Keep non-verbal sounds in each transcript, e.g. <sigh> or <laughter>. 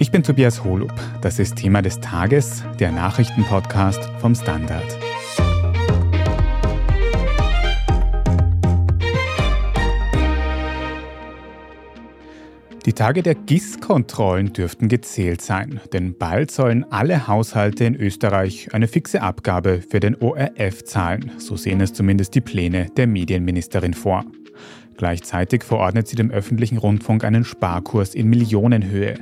Ich bin Tobias Holub. Das ist Thema des Tages, der Nachrichtenpodcast vom Standard. Die Tage der GIS-Kontrollen dürften gezählt sein, denn bald sollen alle Haushalte in Österreich eine fixe Abgabe für den ORF zahlen. So sehen es zumindest die Pläne der Medienministerin vor. Gleichzeitig verordnet sie dem öffentlichen Rundfunk einen Sparkurs in Millionenhöhe.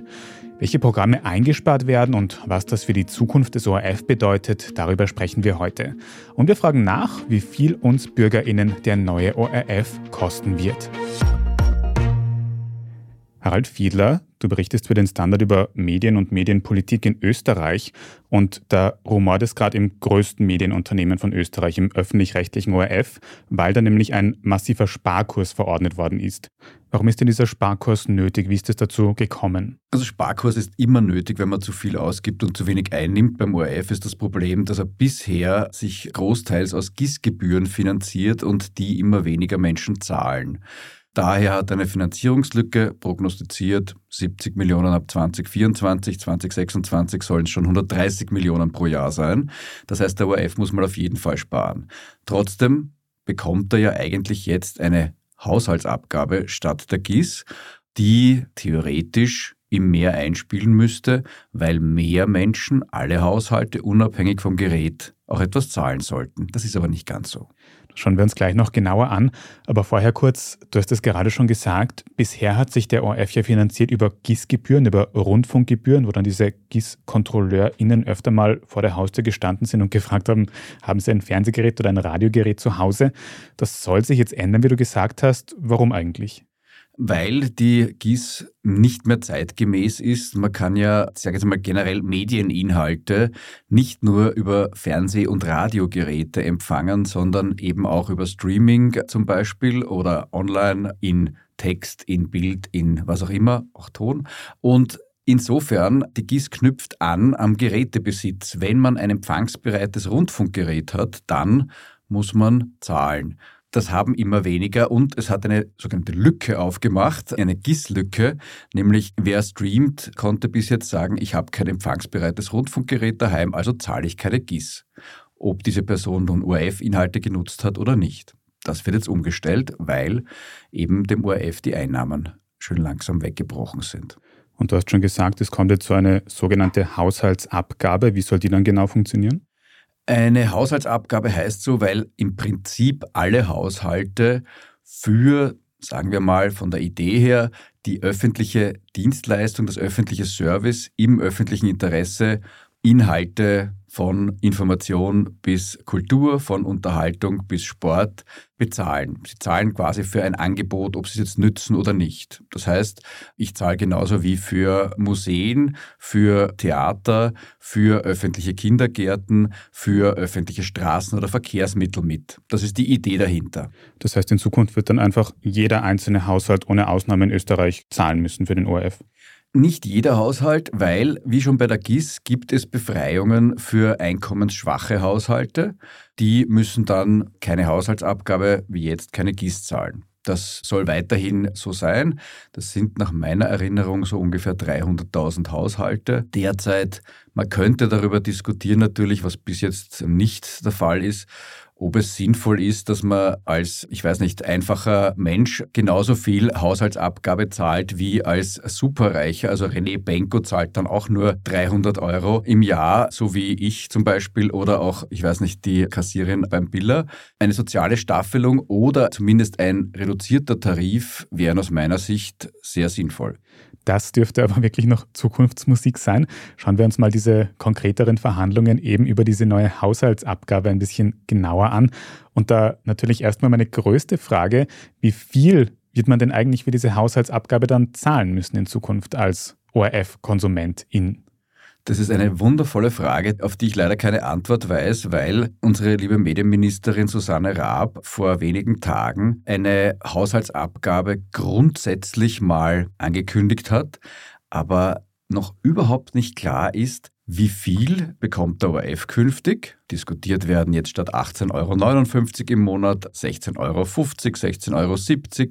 Welche Programme eingespart werden und was das für die Zukunft des ORF bedeutet, darüber sprechen wir heute. Und wir fragen nach, wie viel uns Bürgerinnen der neue ORF kosten wird. Harald Fiedler, du berichtest für den Standard über Medien und Medienpolitik in Österreich und da rumort es gerade im größten Medienunternehmen von Österreich, im öffentlich-rechtlichen ORF, weil da nämlich ein massiver Sparkurs verordnet worden ist. Warum ist denn dieser Sparkurs nötig? Wie ist es dazu gekommen? Also Sparkurs ist immer nötig, wenn man zu viel ausgibt und zu wenig einnimmt. Beim ORF ist das Problem, dass er bisher sich großteils aus GIS-Gebühren finanziert und die immer weniger Menschen zahlen. Daher hat eine Finanzierungslücke prognostiziert, 70 Millionen ab 2024, 2026 sollen es schon 130 Millionen pro Jahr sein. Das heißt, der ORF muss mal auf jeden Fall sparen. Trotzdem bekommt er ja eigentlich jetzt eine Haushaltsabgabe statt der GIS, die theoretisch ihm mehr einspielen müsste, weil mehr Menschen, alle Haushalte, unabhängig vom Gerät, auch etwas zahlen sollten. Das ist aber nicht ganz so. Schauen wir uns gleich noch genauer an. Aber vorher kurz, du hast es gerade schon gesagt, bisher hat sich der ORF ja finanziert über GIS-Gebühren, über Rundfunkgebühren, wo dann diese GIS-KontrolleurInnen öfter mal vor der Haustür gestanden sind und gefragt haben, haben sie ein Fernsehgerät oder ein Radiogerät zu Hause? Das soll sich jetzt ändern, wie du gesagt hast. Warum eigentlich? Weil die GIS nicht mehr zeitgemäß ist. Man kann ja, sage ich mal, generell Medieninhalte nicht nur über Fernseh- und Radiogeräte empfangen, sondern eben auch über Streaming zum Beispiel oder online in Text, in Bild, in was auch immer, auch Ton. Und Insofern, die GIS knüpft an am Gerätebesitz. Wenn man ein empfangsbereites Rundfunkgerät hat, dann muss man zahlen. Das haben immer weniger und es hat eine sogenannte Lücke aufgemacht, eine GIS-Lücke, nämlich wer streamt, konnte bis jetzt sagen, ich habe kein empfangsbereites Rundfunkgerät daheim, also zahle ich keine GIS. Ob diese Person nun ORF-Inhalte genutzt hat oder nicht. Das wird jetzt umgestellt, weil eben dem ORF die Einnahmen schön langsam weggebrochen sind. Und du hast schon gesagt, es kommt jetzt so eine sogenannte Haushaltsabgabe. Wie soll die dann genau funktionieren? Eine Haushaltsabgabe heißt so, weil im Prinzip alle Haushalte für, sagen wir mal, von der Idee her, die öffentliche Dienstleistung, das öffentliche Service im öffentlichen Interesse Inhalte von Information bis Kultur, von Unterhaltung bis Sport bezahlen. Sie zahlen quasi für ein Angebot, ob sie es jetzt nützen oder nicht. Das heißt, ich zahle genauso wie für Museen, für Theater, für öffentliche Kindergärten, für öffentliche Straßen oder Verkehrsmittel mit. Das ist die Idee dahinter. Das heißt, in Zukunft wird dann einfach jeder einzelne Haushalt ohne Ausnahme in Österreich zahlen müssen für den ORF. Nicht jeder Haushalt, weil, wie schon bei der GIS, gibt es Befreiungen für einkommensschwache Haushalte. Die müssen dann keine Haushaltsabgabe wie jetzt keine GIS zahlen. Das soll weiterhin so sein. Das sind nach meiner Erinnerung so ungefähr 300.000 Haushalte. Derzeit, man könnte darüber diskutieren natürlich, was bis jetzt nicht der Fall ist, ob es sinnvoll ist, dass man als, ich weiß nicht, einfacher Mensch genauso viel Haushaltsabgabe zahlt wie als Superreicher. Also René Benko zahlt dann auch nur 300 Euro im Jahr, so wie ich zum Beispiel oder auch, ich weiß nicht, die Kassierin beim Biller. Eine soziale Staffelung oder zumindest ein reduzierter Tarif wären aus meiner Sicht sehr sinnvoll. Das dürfte aber wirklich noch Zukunftsmusik sein. Schauen wir uns mal diese konkreteren Verhandlungen eben über diese neue Haushaltsabgabe ein bisschen genauer an. Und da natürlich erstmal meine größte Frage, wie viel wird man denn eigentlich für diese Haushaltsabgabe dann zahlen müssen in Zukunft als ORF-Konsumentin? Das ist eine wundervolle Frage, auf die ich leider keine Antwort weiß, weil unsere liebe Medienministerin Susanne Raab vor wenigen Tagen eine Haushaltsabgabe grundsätzlich mal angekündigt hat, aber noch überhaupt nicht klar ist, wie viel bekommt der ORF künftig? Diskutiert werden jetzt statt 18,59 Euro im Monat 16,50 Euro, 16,70 Euro.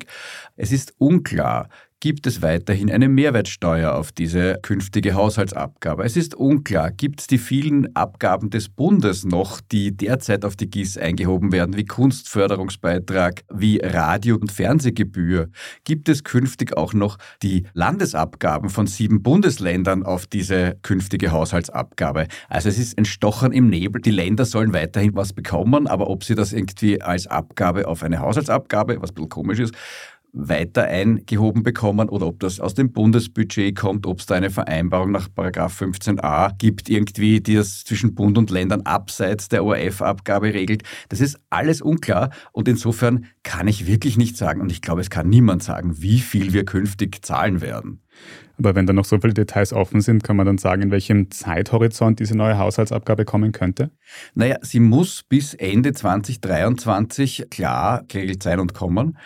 Es ist unklar, gibt es weiterhin eine Mehrwertsteuer auf diese künftige Haushaltsabgabe. Es ist unklar, gibt es die vielen Abgaben des Bundes noch, die derzeit auf die GIS eingehoben werden, wie Kunstförderungsbeitrag, wie Radio- und Fernsehgebühr? Gibt es künftig auch noch die Landesabgaben von sieben Bundesländern auf diese künftige Haushaltsabgabe? Also es ist ein Stochern im Nebel. Die Länder sollen weiterhin was bekommen, aber ob sie das irgendwie als Abgabe auf eine Haushaltsabgabe, was ein bisschen komisch ist, weiter eingehoben bekommen oder ob das aus dem Bundesbudget kommt, ob es da eine Vereinbarung nach 15a gibt, irgendwie, die das zwischen Bund und Ländern abseits der ORF-Abgabe regelt. Das ist alles unklar und insofern kann ich wirklich nicht sagen und ich glaube, es kann niemand sagen, wie viel wir künftig zahlen werden. Aber wenn da noch so viele Details offen sind, kann man dann sagen, in welchem Zeithorizont diese neue Haushaltsabgabe kommen könnte? Naja, sie muss bis Ende 2023 klar geregelt sein und kommen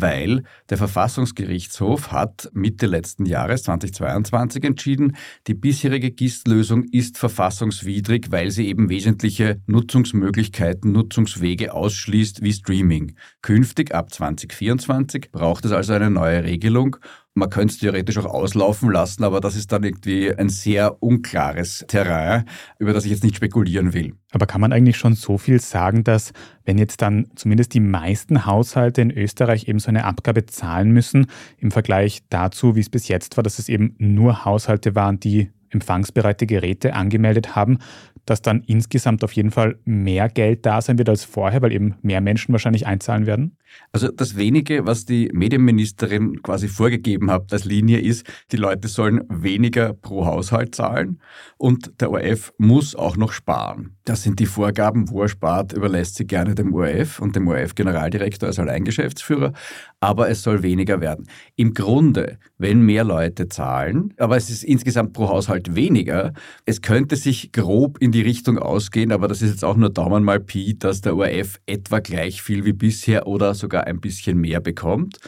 weil der Verfassungsgerichtshof hat Mitte letzten Jahres 2022 entschieden, die bisherige GIST-Lösung ist verfassungswidrig, weil sie eben wesentliche Nutzungsmöglichkeiten, Nutzungswege ausschließt wie Streaming. Künftig ab 2024 braucht es also eine neue Regelung man könnte es theoretisch auch auslaufen lassen, aber das ist dann irgendwie ein sehr unklares Terrain, über das ich jetzt nicht spekulieren will. Aber kann man eigentlich schon so viel sagen, dass wenn jetzt dann zumindest die meisten Haushalte in Österreich eben so eine Abgabe zahlen müssen, im Vergleich dazu, wie es bis jetzt war, dass es eben nur Haushalte waren, die empfangsbereite Geräte angemeldet haben, dass dann insgesamt auf jeden Fall mehr Geld da sein wird als vorher, weil eben mehr Menschen wahrscheinlich einzahlen werden? Also das wenige, was die Medienministerin quasi vorgegeben hat als Linie ist, die Leute sollen weniger pro Haushalt zahlen und der ORF muss auch noch sparen. Das sind die Vorgaben, wo er spart, überlässt sie gerne dem ORF und dem ORF-Generaldirektor als Alleingeschäftsführer, aber es soll weniger werden. Im Grunde, wenn mehr Leute zahlen, aber es ist insgesamt pro Haushalt weniger, es könnte sich grob in die Richtung ausgehen, aber das ist jetzt auch nur Daumen mal Pi, dass der ORF etwa gleich viel wie bisher oder sogar ein bisschen mehr bekommt.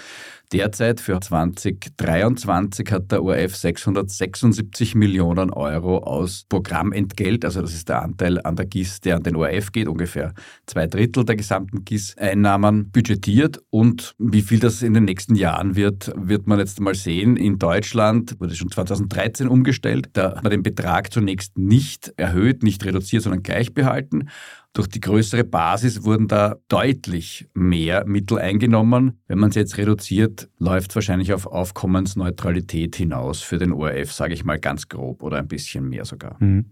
Derzeit für 2023 hat der ORF 676 Millionen Euro aus Programmentgelt, also das ist der Anteil an der GIS, der an den ORF geht, ungefähr zwei Drittel der gesamten GIS-Einnahmen budgetiert. Und wie viel das in den nächsten Jahren wird, wird man jetzt mal sehen. In Deutschland wurde schon 2013 umgestellt. Da hat man den Betrag zunächst nicht erhöht, nicht reduziert, sondern gleich behalten. Durch die größere Basis wurden da deutlich mehr Mittel eingenommen. Wenn man es jetzt reduziert, läuft wahrscheinlich auf Aufkommensneutralität hinaus für den ORF, sage ich mal ganz grob oder ein bisschen mehr sogar. Mhm.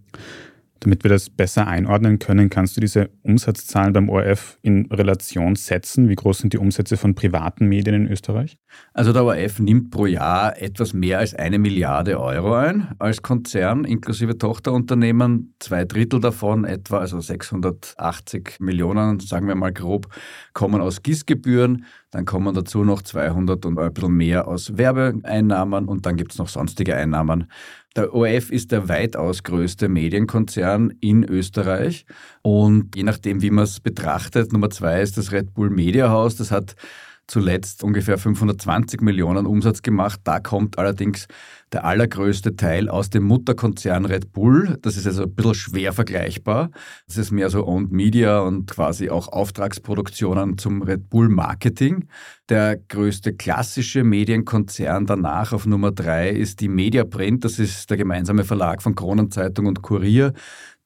Damit wir das besser einordnen können, kannst du diese Umsatzzahlen beim ORF in Relation setzen? Wie groß sind die Umsätze von privaten Medien in Österreich? Also der ORF nimmt pro Jahr etwas mehr als eine Milliarde Euro ein als Konzern inklusive Tochterunternehmen. Zwei Drittel davon, etwa also 680 Millionen, sagen wir mal grob, kommen aus GIS-Gebühren. Dann kommen dazu noch 200 und ein bisschen mehr aus Werbeeinnahmen und dann gibt es noch sonstige Einnahmen. Der ORF ist der weitaus größte Medienkonzern in Österreich und je nachdem, wie man es betrachtet, Nummer zwei ist das Red Bull Media House. Das hat zuletzt ungefähr 520 Millionen Umsatz gemacht. Da kommt allerdings der allergrößte Teil aus dem Mutterkonzern Red Bull. Das ist also ein bisschen schwer vergleichbar. Das ist mehr so Owned Media und quasi auch Auftragsproduktionen zum Red Bull Marketing. Der größte klassische Medienkonzern danach auf Nummer drei ist die Mediaprint. Das ist der gemeinsame Verlag von Kronenzeitung und Kurier.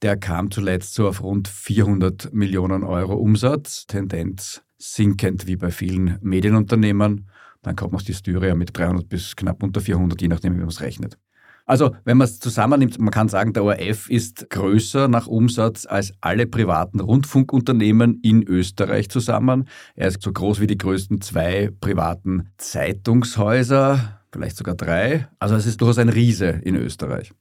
Der kam zuletzt so auf rund 400 Millionen Euro Umsatz. Tendenz sinkend wie bei vielen Medienunternehmen. Dann kommt noch die Styria mit 300 bis knapp unter 400, je nachdem, wie man es rechnet. Also, wenn man es zusammennimmt, man kann sagen, der ORF ist größer nach Umsatz als alle privaten Rundfunkunternehmen in Österreich zusammen. Er ist so groß wie die größten zwei privaten Zeitungshäuser, vielleicht sogar drei. Also, es ist durchaus ein Riese in Österreich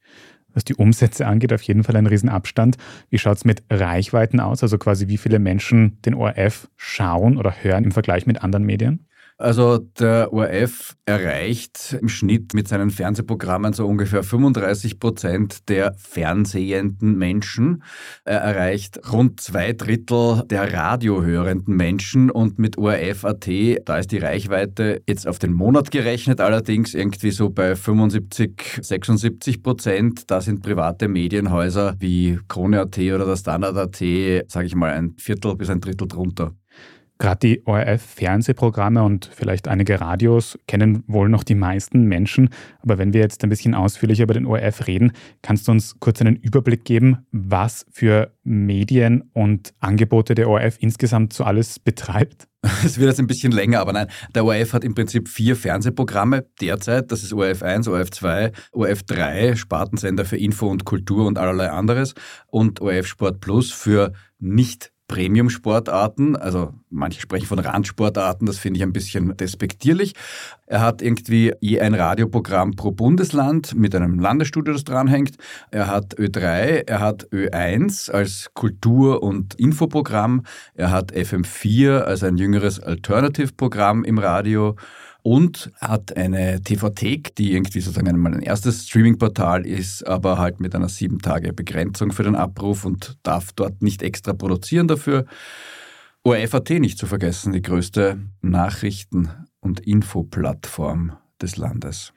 was die Umsätze angeht, auf jeden Fall ein Riesenabstand. Wie schaut es mit Reichweiten aus? Also quasi wie viele Menschen den ORF schauen oder hören im Vergleich mit anderen Medien? Also der ORF erreicht im Schnitt mit seinen Fernsehprogrammen so ungefähr 35 Prozent der fernsehenden Menschen. Er erreicht rund zwei Drittel der radiohörenden Menschen und mit ORF.at, da ist die Reichweite jetzt auf den Monat gerechnet, allerdings irgendwie so bei 75, 76 Prozent. Da sind private Medienhäuser wie Krone.at oder der Standard.at, sage ich mal, ein Viertel bis ein Drittel drunter. Gerade die ORF-Fernsehprogramme und vielleicht einige Radios kennen wohl noch die meisten Menschen. Aber wenn wir jetzt ein bisschen ausführlicher über den ORF reden, kannst du uns kurz einen Überblick geben, was für Medien und Angebote der ORF insgesamt so alles betreibt? <laughs> Es wird jetzt ein bisschen länger, aber nein, der ORF hat im Prinzip vier Fernsehprogramme derzeit. Das ist ORF 1, ORF 2, ORF 3, Spartensender für Info und Kultur und allerlei anderes und ORF Sport Plus für nicht Premium-Sportarten, also manche sprechen von Randsportarten, das finde ich ein bisschen despektierlich. Er hat irgendwie je ein Radioprogramm pro Bundesland mit einem Landesstudio, das dranhängt. Er hat Ö3, er hat Ö1 als Kultur- und Infoprogramm, er hat FM4 als ein jüngeres Alternative-Programm im Radio und hat eine TV-Thek, die irgendwie sozusagen einmal ein erstes Streaming-Portal ist, aber halt mit einer sieben Tage Begrenzung für den Abruf und darf dort nicht extra produzieren dafür. ORF.at nicht zu vergessen, die größte Nachrichten- und Infoplattform des Landes.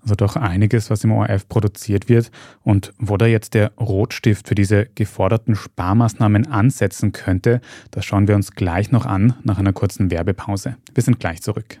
Also doch einiges, was im ORF produziert wird und wo da jetzt der Rotstift für diese geforderten Sparmaßnahmen ansetzen könnte, das schauen wir uns gleich noch an nach einer kurzen Werbepause. Wir sind gleich zurück.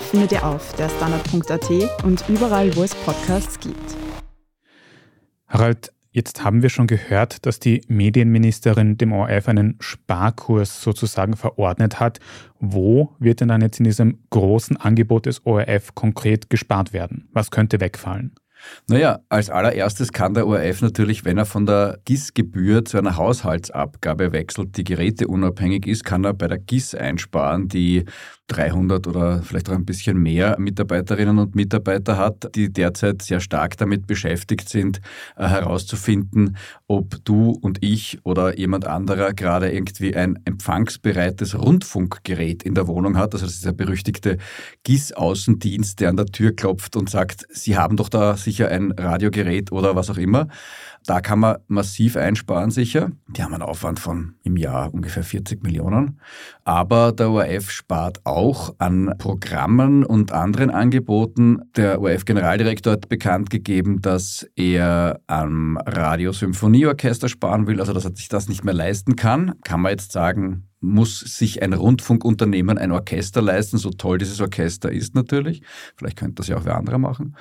findet ihr auf der Standard.at und überall, wo es Podcasts gibt. Harald, jetzt haben wir schon gehört, dass die Medienministerin dem ORF einen Sparkurs sozusagen verordnet hat. Wo wird denn dann jetzt in diesem großen Angebot des ORF konkret gespart werden? Was könnte wegfallen? Naja, als allererstes kann der ORF natürlich, wenn er von der GIS-Gebühr zu einer Haushaltsabgabe wechselt, die geräteunabhängig ist, kann er bei der GIS einsparen, die 300 oder vielleicht auch ein bisschen mehr Mitarbeiterinnen und Mitarbeiter hat, die derzeit sehr stark damit beschäftigt sind, äh, herauszufinden, ob du und ich oder jemand anderer gerade irgendwie ein empfangsbereites Rundfunkgerät in der Wohnung hat. Also das ist der berüchtigte GIS-Außendienst, der an der Tür klopft und sagt, Sie haben doch da sicher ein Radiogerät oder was auch immer. Da kann man massiv einsparen sicher. Die haben einen Aufwand von im Jahr ungefähr 40 Millionen. Aber der ORF spart auch an Programmen und anderen Angeboten. Der ORF-Generaldirektor hat bekannt gegeben, dass er am Radiosymphonieorchester sparen will, also dass er sich das nicht mehr leisten kann. Kann man jetzt sagen, muss sich ein Rundfunkunternehmen ein Orchester leisten, so toll dieses Orchester ist natürlich. Vielleicht könnte das ja auch wer andere machen.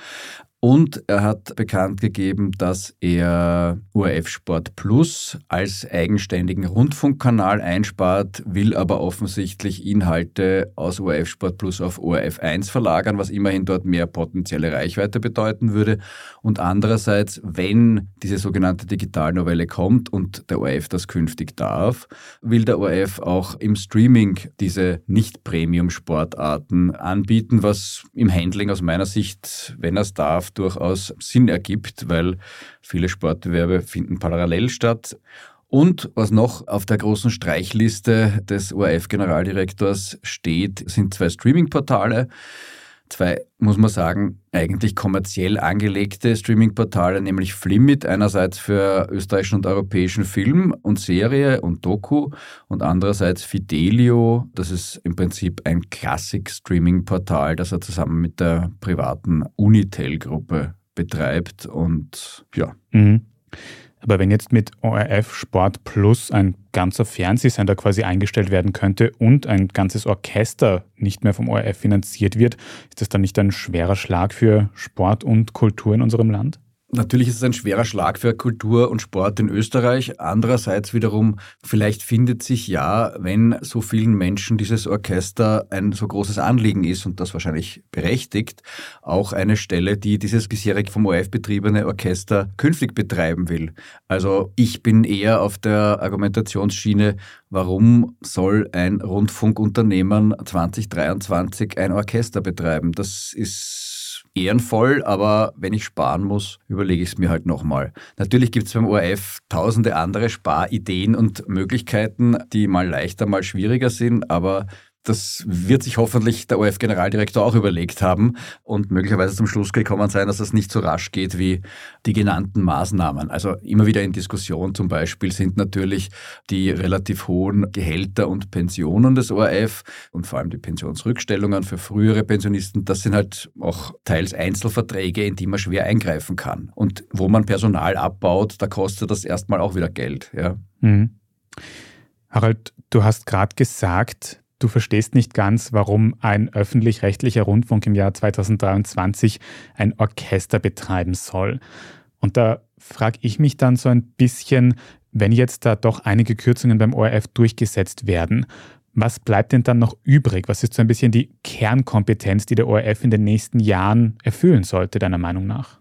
Und er hat bekannt gegeben, dass er ORF Sport Plus als eigenständigen Rundfunkkanal einspart, will aber offensichtlich Inhalte aus ORF Sport Plus auf ORF 1 verlagern, was immerhin dort mehr potenzielle Reichweite bedeuten würde. Und andererseits, wenn diese sogenannte Digitalnovelle kommt und der ORF das künftig darf, will der ORF auch im Streaming diese Nicht-Premium-Sportarten anbieten, was im Handling aus meiner Sicht, wenn er es darf, durchaus Sinn ergibt, weil viele Sportbewerbe finden parallel statt. Und was noch auf der großen Streichliste des ORF-Generaldirektors steht, sind zwei Streaming-Portale. Zwei, muss man sagen, eigentlich kommerziell angelegte Streaming-Portale, nämlich Flimit einerseits für österreichischen und europäischen Film und Serie und Doku und andererseits Fidelio, das ist im Prinzip ein Klassik-Streaming-Portal, das er zusammen mit der privaten Unitel-Gruppe betreibt und ja. Mhm. Aber wenn jetzt mit ORF Sport Plus ein ganzer Fernsehsender quasi eingestellt werden könnte und ein ganzes Orchester nicht mehr vom ORF finanziert wird, ist das dann nicht ein schwerer Schlag für Sport und Kultur in unserem Land? Natürlich ist es ein schwerer Schlag für Kultur und Sport in Österreich. Andererseits wiederum, vielleicht findet sich ja, wenn so vielen Menschen dieses Orchester ein so großes Anliegen ist und das wahrscheinlich berechtigt, auch eine Stelle, die dieses bisherig vom ORF betriebene Orchester künftig betreiben will. Also ich bin eher auf der Argumentationsschiene, warum soll ein Rundfunkunternehmen 2023 ein Orchester betreiben? Das ist ehrenvoll, aber wenn ich sparen muss, überlege ich es mir halt nochmal. Natürlich gibt es beim ORF tausende andere Sparideen und Möglichkeiten, die mal leichter, mal schwieriger sind, aber das wird sich hoffentlich der ORF-Generaldirektor auch überlegt haben und möglicherweise zum Schluss gekommen sein, dass es nicht so rasch geht wie die genannten Maßnahmen. Also immer wieder in Diskussion zum Beispiel sind natürlich die relativ hohen Gehälter und Pensionen des ORF und vor allem die Pensionsrückstellungen für frühere Pensionisten. Das sind halt auch teils Einzelverträge, in die man schwer eingreifen kann. Und wo man Personal abbaut, da kostet das erstmal auch wieder Geld. Ja. Mhm. Harald, du hast gerade gesagt, Du verstehst nicht ganz, warum ein öffentlich-rechtlicher Rundfunk im Jahr 2023 ein Orchester betreiben soll. Und da frage ich mich dann so ein bisschen, wenn jetzt da doch einige Kürzungen beim ORF durchgesetzt werden, was bleibt denn dann noch übrig? Was ist so ein bisschen die Kernkompetenz, die der ORF in den nächsten Jahren erfüllen sollte, deiner Meinung nach?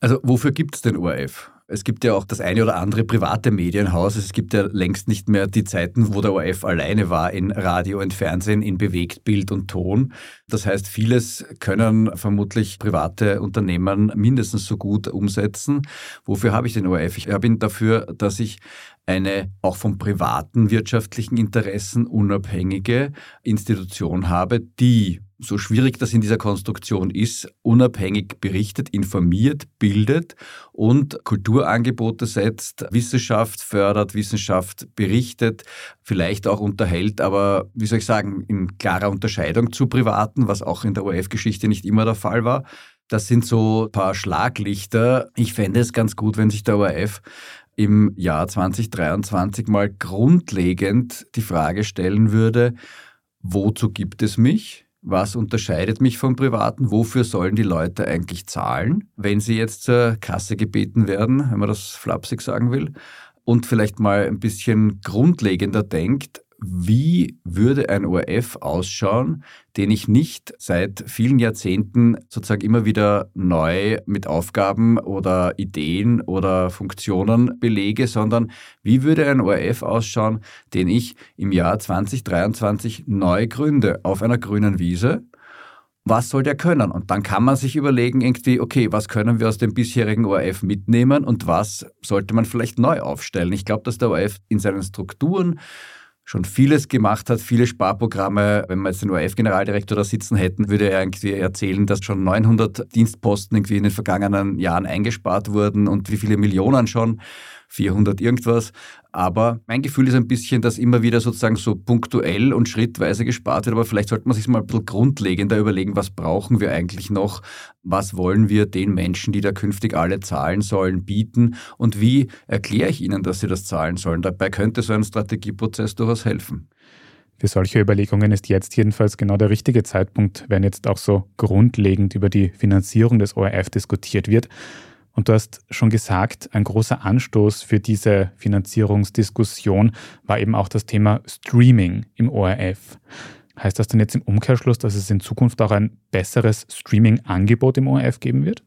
Also wofür gibt es den ORF? Es gibt ja auch das eine oder andere private Medienhaus. Es gibt ja längst nicht mehr die Zeiten, wo der ORF alleine war in Radio und Fernsehen, in Bewegtbild und Ton. Das heißt, vieles können vermutlich private Unternehmen mindestens so gut umsetzen. Wofür habe ich den ORF? Ich habe ihn dafür, dass ich eine auch von privaten wirtschaftlichen Interessen unabhängige Institution habe, die so schwierig das in dieser Konstruktion ist, unabhängig berichtet, informiert, bildet und Kulturangebote setzt, Wissenschaft fördert, Wissenschaft berichtet, vielleicht auch unterhält, aber wie soll ich sagen, in klarer Unterscheidung zu Privaten, was auch in der ORF-Geschichte nicht immer der Fall war. Das sind so ein paar Schlaglichter. Ich fände es ganz gut, wenn sich der ORF im Jahr 2023 mal grundlegend die Frage stellen würde, wozu gibt es mich? Was unterscheidet mich vom Privaten? Wofür sollen die Leute eigentlich zahlen, wenn sie jetzt zur Kasse gebeten werden, wenn man das flapsig sagen will? Und vielleicht mal ein bisschen grundlegender denkt, wie würde ein ORF ausschauen, den ich nicht seit vielen Jahrzehnten sozusagen immer wieder neu mit Aufgaben oder Ideen oder Funktionen belege, sondern wie würde ein ORF ausschauen, den ich im Jahr 2023 neu gründe auf einer grünen Wiese was soll der können? Und dann kann man sich überlegen, irgendwie, okay, was können wir aus dem bisherigen ORF mitnehmen und was sollte man vielleicht neu aufstellen? Ich glaube, dass der ORF in seinen Strukturen schon vieles gemacht hat, viele Sparprogramme. Wenn wir jetzt den ORF-Generaldirektor da sitzen hätten, würde er irgendwie erzählen, dass schon 900 Dienstposten irgendwie in den vergangenen Jahren eingespart wurden und wie viele Millionen schon. 400 irgendwas. Aber mein Gefühl ist ein bisschen, dass immer wieder sozusagen so punktuell und schrittweise gespart wird. Aber vielleicht sollte man sich mal ein bisschen grundlegender überlegen, was brauchen wir eigentlich noch? Was wollen wir den Menschen, die da künftig alle zahlen sollen, bieten? Und wie erkläre ich ihnen, dass sie das zahlen sollen? Dabei könnte so ein Strategieprozess durchaus helfen. Für solche Überlegungen ist jetzt jedenfalls genau der richtige Zeitpunkt, wenn jetzt auch so grundlegend über die Finanzierung des ORF diskutiert wird. Und du hast schon gesagt, ein großer Anstoß für diese Finanzierungsdiskussion war eben auch das Thema Streaming im ORF. Heißt das denn jetzt im Umkehrschluss, dass es in Zukunft auch ein besseres Streaming-Angebot im ORF geben wird?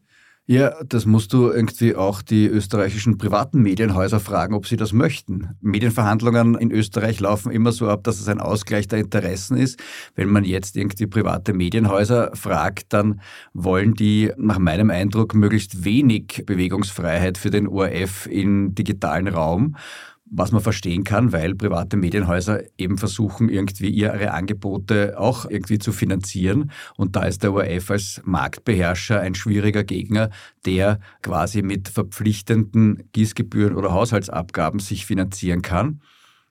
Ja, das musst du irgendwie auch die österreichischen privaten Medienhäuser fragen, ob sie das möchten. Medienverhandlungen in Österreich laufen immer so ab, dass es ein Ausgleich der Interessen ist. Wenn man jetzt irgendwie private Medienhäuser fragt, dann wollen die nach meinem Eindruck möglichst wenig Bewegungsfreiheit für den ORF im digitalen Raum was man verstehen kann, weil private Medienhäuser eben versuchen, irgendwie ihre Angebote auch irgendwie zu finanzieren. Und da ist der ORF als Marktbeherrscher ein schwieriger Gegner, der quasi mit verpflichtenden Gießgebühren oder Haushaltsabgaben sich finanzieren kann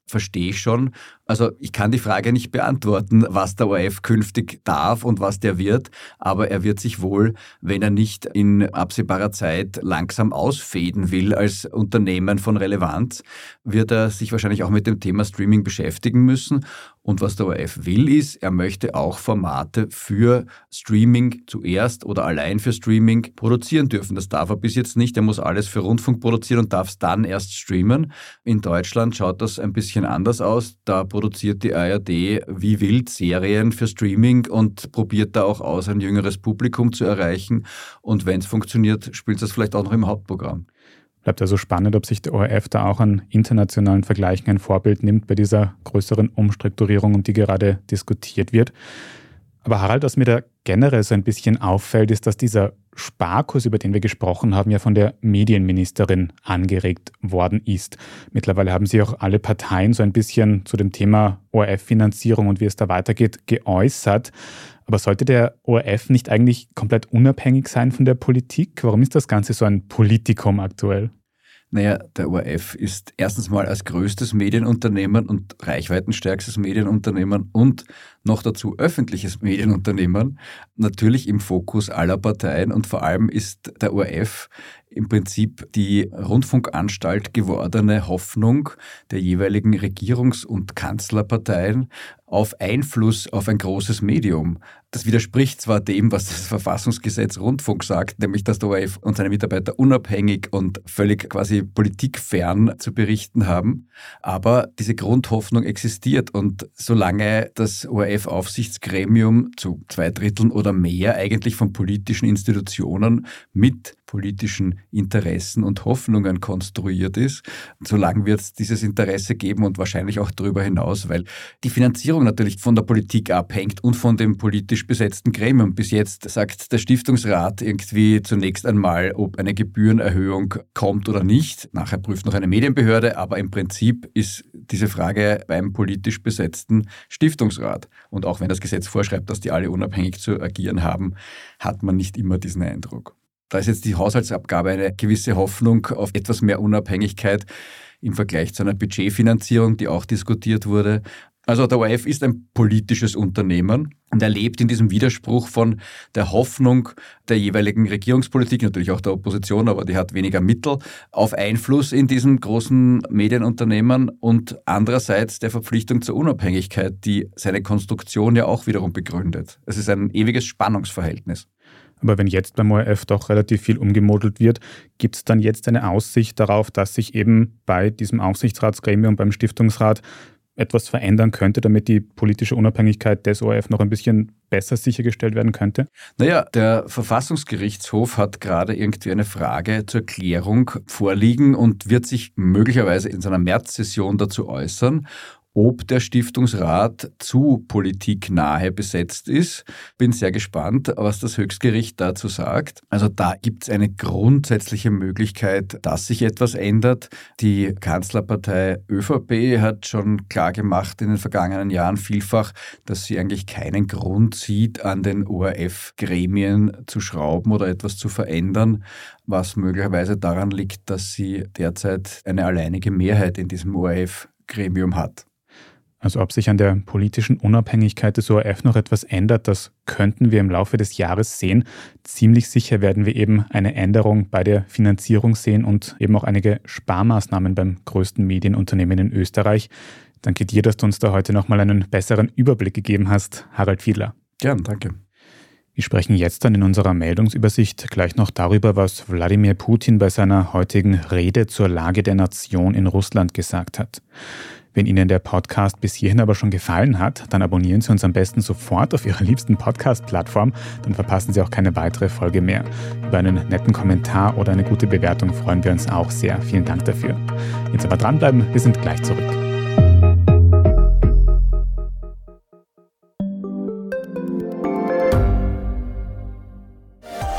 verstehe ich schon. Also ich kann die Frage nicht beantworten, was der ORF künftig darf und was der wird, aber er wird sich wohl, wenn er nicht in absehbarer Zeit langsam ausfäden will als Unternehmen von Relevanz, wird er sich wahrscheinlich auch mit dem Thema Streaming beschäftigen müssen. Und was der ORF will, ist, er möchte auch Formate für Streaming zuerst oder allein für Streaming produzieren dürfen. Das darf er bis jetzt nicht. Er muss alles für Rundfunk produzieren und darf es dann erst streamen. In Deutschland schaut das ein bisschen anders aus. Da produziert die ARD wie wild Serien für Streaming und probiert da auch aus, ein jüngeres Publikum zu erreichen. Und wenn es funktioniert, spielt es vielleicht auch noch im Hauptprogramm. Bleibt also spannend, ob sich der ORF da auch an internationalen Vergleichen ein Vorbild nimmt bei dieser größeren Umstrukturierung, um die gerade diskutiert wird. Aber Harald, was mir da generell so ein bisschen auffällt, ist, dass dieser Sparkurs, über den wir gesprochen haben, ja von der Medienministerin angeregt worden ist. Mittlerweile haben sich auch alle Parteien so ein bisschen zu dem Thema ORF-Finanzierung und wie es da weitergeht geäußert. Aber sollte der ORF nicht eigentlich komplett unabhängig sein von der Politik? Warum ist das Ganze so ein Politikum aktuell? Naja, der ORF ist erstens mal als größtes Medienunternehmen und reichweitenstärkstes Medienunternehmen und noch dazu öffentliches Medienunternehmen natürlich im Fokus aller Parteien und vor allem ist der ORF im Prinzip die Rundfunkanstalt gewordene Hoffnung der jeweiligen Regierungs- und Kanzlerparteien auf Einfluss auf ein großes Medium. Das widerspricht zwar dem, was das Verfassungsgesetz Rundfunk sagt, nämlich dass der ORF und seine Mitarbeiter unabhängig und völlig quasi politikfern zu berichten haben, aber diese Grundhoffnung existiert und solange das ORF-Aufsichtsgremium zu zwei Dritteln oder mehr eigentlich von politischen Institutionen mit politischen Interessen und Hoffnungen konstruiert ist. Solange wird es dieses Interesse geben und wahrscheinlich auch darüber hinaus, weil die Finanzierung natürlich von der Politik abhängt und von dem politisch besetzten Gremium. Bis jetzt sagt der Stiftungsrat irgendwie zunächst einmal, ob eine Gebührenerhöhung kommt oder nicht. Nachher prüft noch eine Medienbehörde, aber im Prinzip ist diese Frage beim politisch besetzten Stiftungsrat. Und auch wenn das Gesetz vorschreibt, dass die alle unabhängig zu agieren haben, hat man nicht immer diesen Eindruck. Da ist jetzt die Haushaltsabgabe eine gewisse Hoffnung auf etwas mehr Unabhängigkeit im Vergleich zu einer Budgetfinanzierung, die auch diskutiert wurde. Also der ORF ist ein politisches Unternehmen und er lebt in diesem Widerspruch von der Hoffnung der jeweiligen Regierungspolitik, natürlich auch der Opposition, aber die hat weniger Mittel, auf Einfluss in diesem großen Medienunternehmen und andererseits der Verpflichtung zur Unabhängigkeit, die seine Konstruktion ja auch wiederum begründet. Es ist ein ewiges Spannungsverhältnis. Aber wenn jetzt beim ORF doch relativ viel umgemodelt wird, gibt es dann jetzt eine Aussicht darauf, dass sich eben bei diesem Aufsichtsratsgremium, beim Stiftungsrat etwas verändern könnte, damit die politische Unabhängigkeit des ORF noch ein bisschen besser sichergestellt werden könnte? Naja, der Verfassungsgerichtshof hat gerade irgendwie eine Frage zur Klärung vorliegen und wird sich möglicherweise in seiner Märzsession dazu äußern ob der Stiftungsrat zu politiknahe besetzt ist. Bin sehr gespannt, was das Höchstgericht dazu sagt. Also da gibt es eine grundsätzliche Möglichkeit, dass sich etwas ändert. Die Kanzlerpartei ÖVP hat schon klar gemacht in den vergangenen Jahren vielfach, dass sie eigentlich keinen Grund sieht, an den ORF-Gremien zu schrauben oder etwas zu verändern, was möglicherweise daran liegt, dass sie derzeit eine alleinige Mehrheit in diesem ORF-Gremium hat. Also ob sich an der politischen Unabhängigkeit des ORF noch etwas ändert, das könnten wir im Laufe des Jahres sehen. Ziemlich sicher werden wir eben eine Änderung bei der Finanzierung sehen und eben auch einige Sparmaßnahmen beim größten Medienunternehmen in Österreich. Danke dir, dass du uns da heute nochmal einen besseren Überblick gegeben hast, Harald Fiedler. Gern, danke. Wir sprechen jetzt dann in unserer Meldungsübersicht gleich noch darüber, was Wladimir Putin bei seiner heutigen Rede zur Lage der Nation in Russland gesagt hat. Wenn Ihnen der Podcast bis hierhin aber schon gefallen hat, dann abonnieren Sie uns am besten sofort auf Ihrer liebsten Podcast-Plattform, dann verpassen Sie auch keine weitere Folge mehr. Über einen netten Kommentar oder eine gute Bewertung freuen wir uns auch sehr. Vielen Dank dafür. Jetzt aber dranbleiben, wir sind gleich zurück.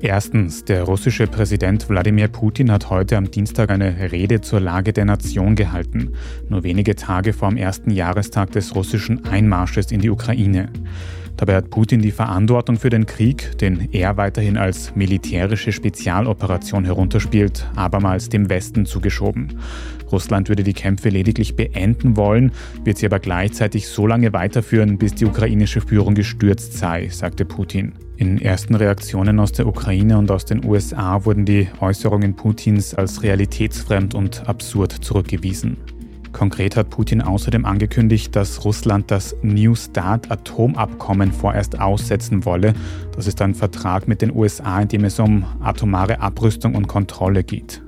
Erstens, der russische Präsident Wladimir Putin hat heute am Dienstag eine Rede zur Lage der Nation gehalten, nur wenige Tage vor dem ersten Jahrestag des russischen Einmarsches in die Ukraine. Dabei hat Putin die Verantwortung für den Krieg, den er weiterhin als militärische Spezialoperation herunterspielt, abermals dem Westen zugeschoben. Russland würde die Kämpfe lediglich beenden wollen, wird sie aber gleichzeitig so lange weiterführen, bis die ukrainische Führung gestürzt sei, sagte Putin. In ersten Reaktionen aus der Ukraine und aus den USA wurden die Äußerungen Putins als realitätsfremd und absurd zurückgewiesen. Konkret hat Putin außerdem angekündigt, dass Russland das New Start Atomabkommen vorerst aussetzen wolle. Das ist ein Vertrag mit den USA, in dem es um atomare Abrüstung und Kontrolle geht.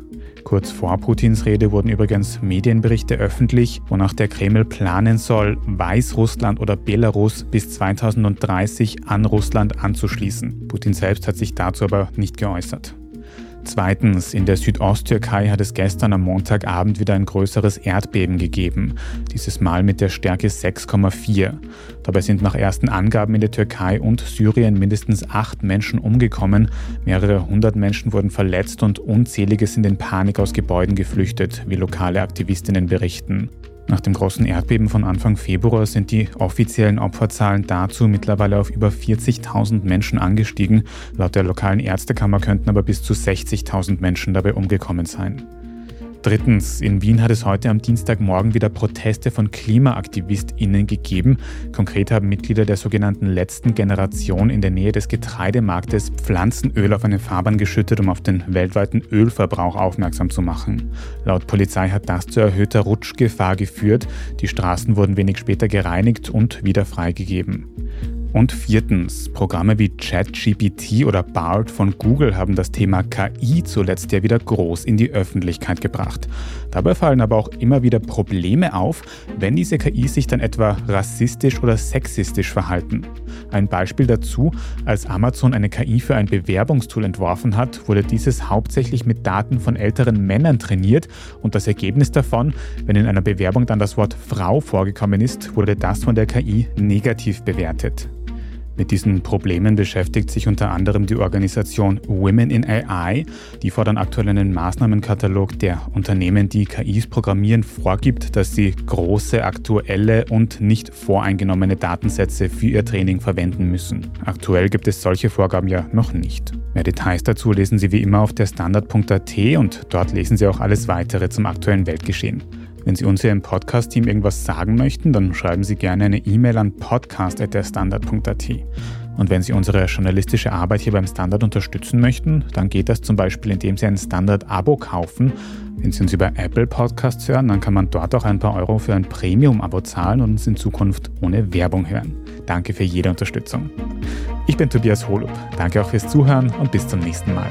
Kurz vor Putins Rede wurden übrigens Medienberichte öffentlich, wonach der Kreml planen soll, Weißrussland oder Belarus bis 2030 an Russland anzuschließen. Putin selbst hat sich dazu aber nicht geäußert. Zweitens, in der Südosttürkei hat es gestern am Montagabend wieder ein größeres Erdbeben gegeben, dieses Mal mit der Stärke 6,4. Dabei sind nach ersten Angaben in der Türkei und Syrien mindestens acht Menschen umgekommen, mehrere hundert Menschen wurden verletzt und unzählige sind in Panik aus Gebäuden geflüchtet, wie lokale Aktivistinnen berichten. Nach dem großen Erdbeben von Anfang Februar sind die offiziellen Opferzahlen dazu mittlerweile auf über 40.000 Menschen angestiegen. Laut der lokalen Ärztekammer könnten aber bis zu 60.000 Menschen dabei umgekommen sein. Drittens, in Wien hat es heute am Dienstagmorgen wieder Proteste von KlimaaktivistInnen gegeben. Konkret haben Mitglieder der sogenannten letzten Generation in der Nähe des Getreidemarktes Pflanzenöl auf eine Fahrbahn geschüttet, um auf den weltweiten Ölverbrauch aufmerksam zu machen. Laut Polizei hat das zu erhöhter Rutschgefahr geführt. Die Straßen wurden wenig später gereinigt und wieder freigegeben. Und viertens, Programme wie ChatGPT oder BART von Google haben das Thema KI zuletzt ja wieder groß in die Öffentlichkeit gebracht. Dabei fallen aber auch immer wieder Probleme auf, wenn diese KI sich dann etwa rassistisch oder sexistisch verhalten. Ein Beispiel dazu, als Amazon eine KI für ein Bewerbungstool entworfen hat, wurde dieses hauptsächlich mit Daten von älteren Männern trainiert und das Ergebnis davon, wenn in einer Bewerbung dann das Wort Frau vorgekommen ist, wurde das von der KI negativ bewertet. Mit diesen Problemen beschäftigt sich unter anderem die Organisation Women in AI, die fordern aktuell einen Maßnahmenkatalog, der Unternehmen, die KIs programmieren, vorgibt, dass sie große, aktuelle und nicht voreingenommene Datensätze für ihr Training verwenden müssen. Aktuell gibt es solche Vorgaben ja noch nicht. Mehr Details dazu lesen Sie wie immer auf der Standard.at und dort lesen Sie auch alles weitere zum aktuellen Weltgeschehen. Wenn Sie uns hier im Podcast-Team irgendwas sagen möchten, dann schreiben Sie gerne eine E-Mail an podcast.derstandard.at. Und wenn Sie unsere journalistische Arbeit hier beim Standard unterstützen möchten, dann geht das zum Beispiel, indem Sie ein Standard-Abo kaufen. Wenn Sie uns über Apple Podcasts hören, dann kann man dort auch ein paar Euro für ein Premium-Abo zahlen und uns in Zukunft ohne Werbung hören. Danke für jede Unterstützung. Ich bin Tobias Holub. Danke auch fürs Zuhören und bis zum nächsten Mal.